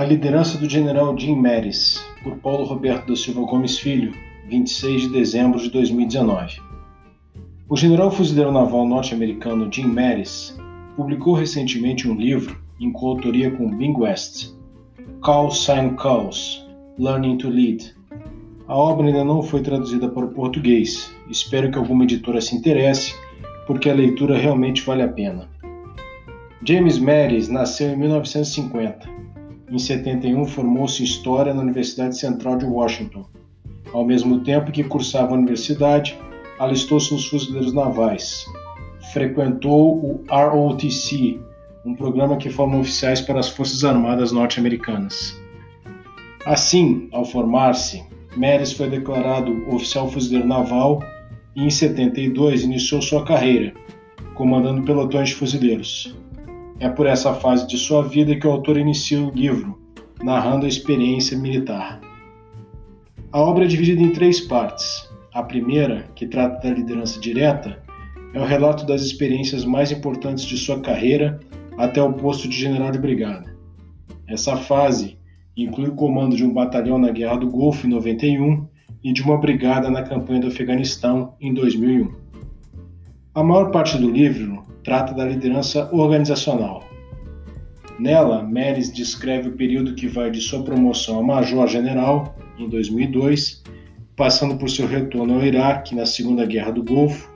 A liderança do general Jim Mattis, por Paulo Roberto da Silva Gomes Filho, 26 de dezembro de 2019. O general fuzileiro naval norte-americano Jim Mattis publicou recentemente um livro em coautoria com Bing West, Call Sign Calls, Learning to Lead. A obra ainda não foi traduzida para o português. Espero que alguma editora se interesse, porque a leitura realmente vale a pena. James Mattis nasceu em 1950 em 71, formou-se em História na Universidade Central de Washington. Ao mesmo tempo que cursava a universidade, alistou-se nos Fuzileiros Navais. Frequentou o ROTC, um programa que forma oficiais para as Forças Armadas norte-americanas. Assim, ao formar-se, Meres foi declarado oficial fuzileiro naval e, em 72, iniciou sua carreira, comandando pelotões de fuzileiros. É por essa fase de sua vida que o autor inicia o livro, narrando a experiência militar. A obra é dividida em três partes. A primeira, que trata da liderança direta, é o relato das experiências mais importantes de sua carreira até o posto de general de brigada. Essa fase inclui o comando de um batalhão na Guerra do Golfo em 91 e de uma brigada na campanha do Afeganistão em 2001. A maior parte do livro trata da liderança organizacional. Nela, Meres descreve o período que vai de sua promoção a major-general, em 2002, passando por seu retorno ao Iraque na Segunda Guerra do Golfo,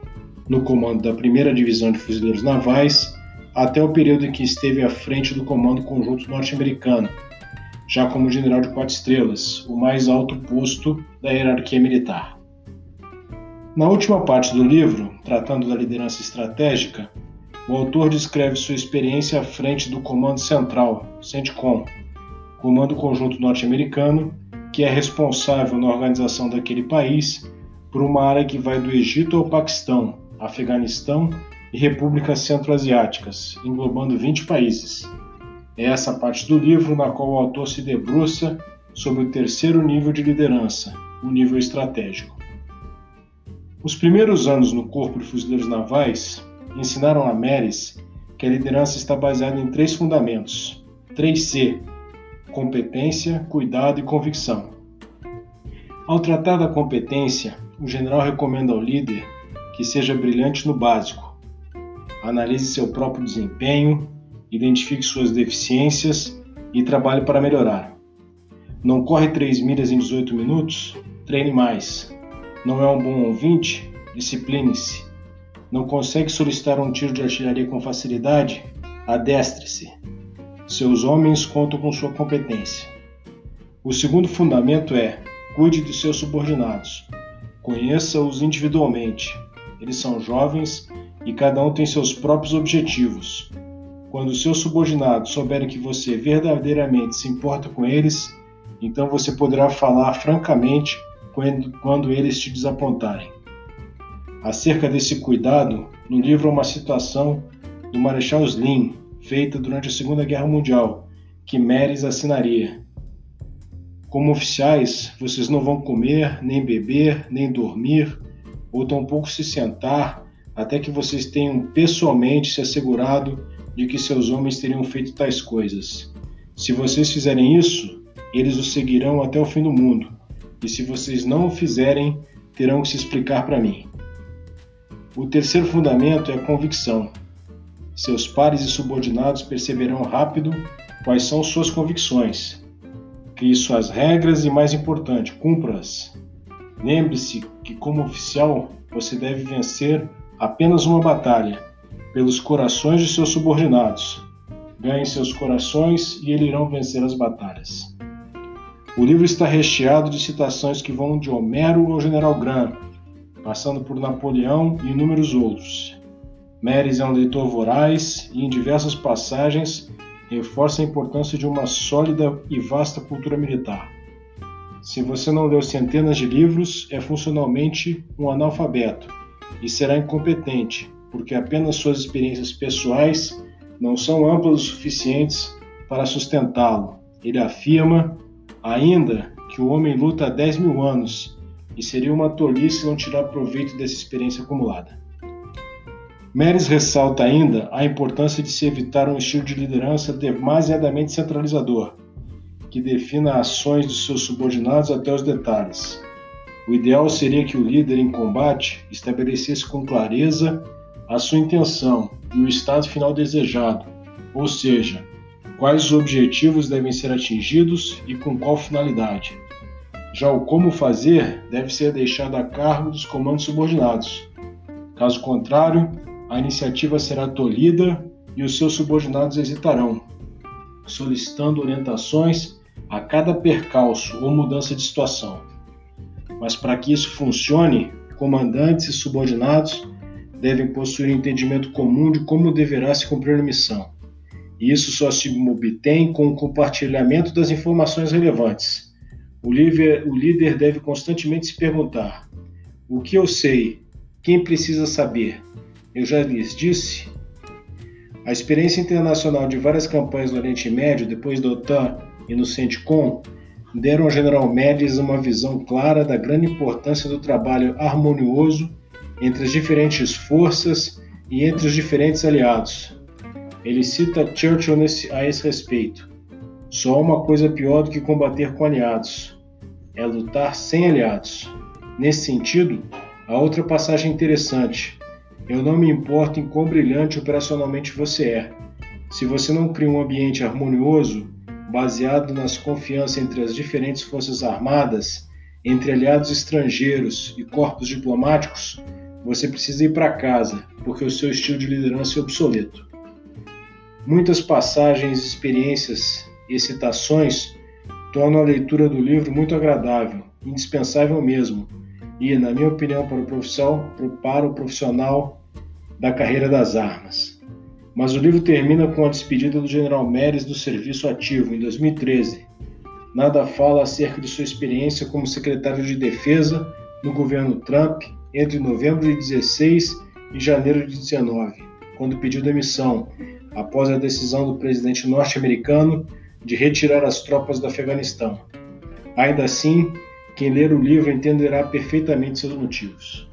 no comando da primeira Divisão de Fuzileiros Navais, até o período em que esteve à frente do Comando Conjunto Norte-Americano, já como general de quatro estrelas, o mais alto posto da hierarquia militar. Na última parte do livro, tratando da liderança estratégica, o autor descreve sua experiência à frente do Comando Central, CENTCOM, Comando Conjunto Norte-Americano, que é responsável na organização daquele país por uma área que vai do Egito ao Paquistão, Afeganistão e Repúblicas Centro-Asiáticas, englobando 20 países. É essa parte do livro na qual o autor se debruça sobre o terceiro nível de liderança, o nível estratégico. Os primeiros anos no Corpo de Fuzileiros Navais ensinaram a Meres que a liderança está baseada em três fundamentos: 3C: competência, cuidado e convicção. Ao tratar da competência, o general recomenda ao líder que seja brilhante no básico, analise seu próprio desempenho, identifique suas deficiências e trabalhe para melhorar. Não corre 3 milhas em 18 minutos? Treine mais. Não é um bom ouvinte? Discipline-se. Não consegue solicitar um tiro de artilharia com facilidade? Adestre-se. Seus homens contam com sua competência. O segundo fundamento é: cuide de seus subordinados. Conheça-os individualmente. Eles são jovens e cada um tem seus próprios objetivos. Quando seus subordinados souberem que você verdadeiramente se importa com eles, então você poderá falar francamente quando, quando eles te desapontarem. Acerca desse cuidado, no livro há uma citação do Marechal Slim, feita durante a Segunda Guerra Mundial, que Meres assinaria. Como oficiais, vocês não vão comer, nem beber, nem dormir, ou tampouco se sentar, até que vocês tenham pessoalmente se assegurado de que seus homens teriam feito tais coisas. Se vocês fizerem isso, eles os seguirão até o fim do mundo, e se vocês não o fizerem, terão que se explicar para mim. O terceiro fundamento é a convicção. Seus pares e subordinados perceberão rápido quais são suas convicções. Crie suas regras e, mais importante, cumpra-as. Lembre-se que, como oficial, você deve vencer apenas uma batalha pelos corações de seus subordinados. Ganhe seus corações e eles irão vencer as batalhas. O livro está recheado de citações que vão de Homero ao General Grant, passando por Napoleão e inúmeros outros. Meres é um leitor voraz e, em diversas passagens, reforça a importância de uma sólida e vasta cultura militar. Se você não leu centenas de livros, é funcionalmente um analfabeto e será incompetente, porque apenas suas experiências pessoais não são amplas o suficientes para sustentá-lo. Ele afirma ainda que o homem luta há 10 mil anos e seria uma tolice não tirar proveito dessa experiência acumulada. Meres ressalta ainda a importância de se evitar um estilo de liderança demasiadamente centralizador. que defina ações dos seus subordinados até os detalhes. O ideal seria que o líder em combate estabelecesse com clareza a sua intenção e o estado final desejado, ou seja, quais os objetivos devem ser atingidos e com qual finalidade. Já o como fazer deve ser deixado a cargo dos comandos subordinados. Caso contrário, a iniciativa será tolhida e os seus subordinados hesitarão, solicitando orientações a cada percalço ou mudança de situação. Mas para que isso funcione, comandantes e subordinados devem possuir um entendimento comum de como deverá se cumprir a missão. E isso só se obtém com o compartilhamento das informações relevantes. O líder, o líder deve constantemente se perguntar: o que eu sei? Quem precisa saber? Eu já lhes disse? A experiência internacional de várias campanhas no Oriente Médio, depois da OTAN e no CENTCOM, deram ao general Médici uma visão clara da grande importância do trabalho harmonioso entre as diferentes forças e entre os diferentes aliados. Ele cita Churchill a esse respeito. Só há uma coisa pior do que combater com aliados: é lutar sem aliados. Nesse sentido, há outra passagem interessante. Eu não me importo em quão brilhante operacionalmente você é. Se você não cria um ambiente harmonioso, baseado nas confianças entre as diferentes forças armadas, entre aliados estrangeiros e corpos diplomáticos, você precisa ir para casa, porque o seu estilo de liderança é obsoleto. Muitas passagens, experiências e citações tornam a leitura do livro muito agradável, indispensável mesmo, e, na minha opinião, para o profissional, para o profissional da carreira das armas. Mas o livro termina com a despedida do General Meres do serviço ativo em 2013. Nada fala acerca de sua experiência como secretário de Defesa no governo Trump entre novembro de 16 e janeiro de 19, quando pediu demissão após a decisão do presidente norte-americano de retirar as tropas do Afeganistão. Ainda assim, quem ler o livro entenderá perfeitamente seus motivos.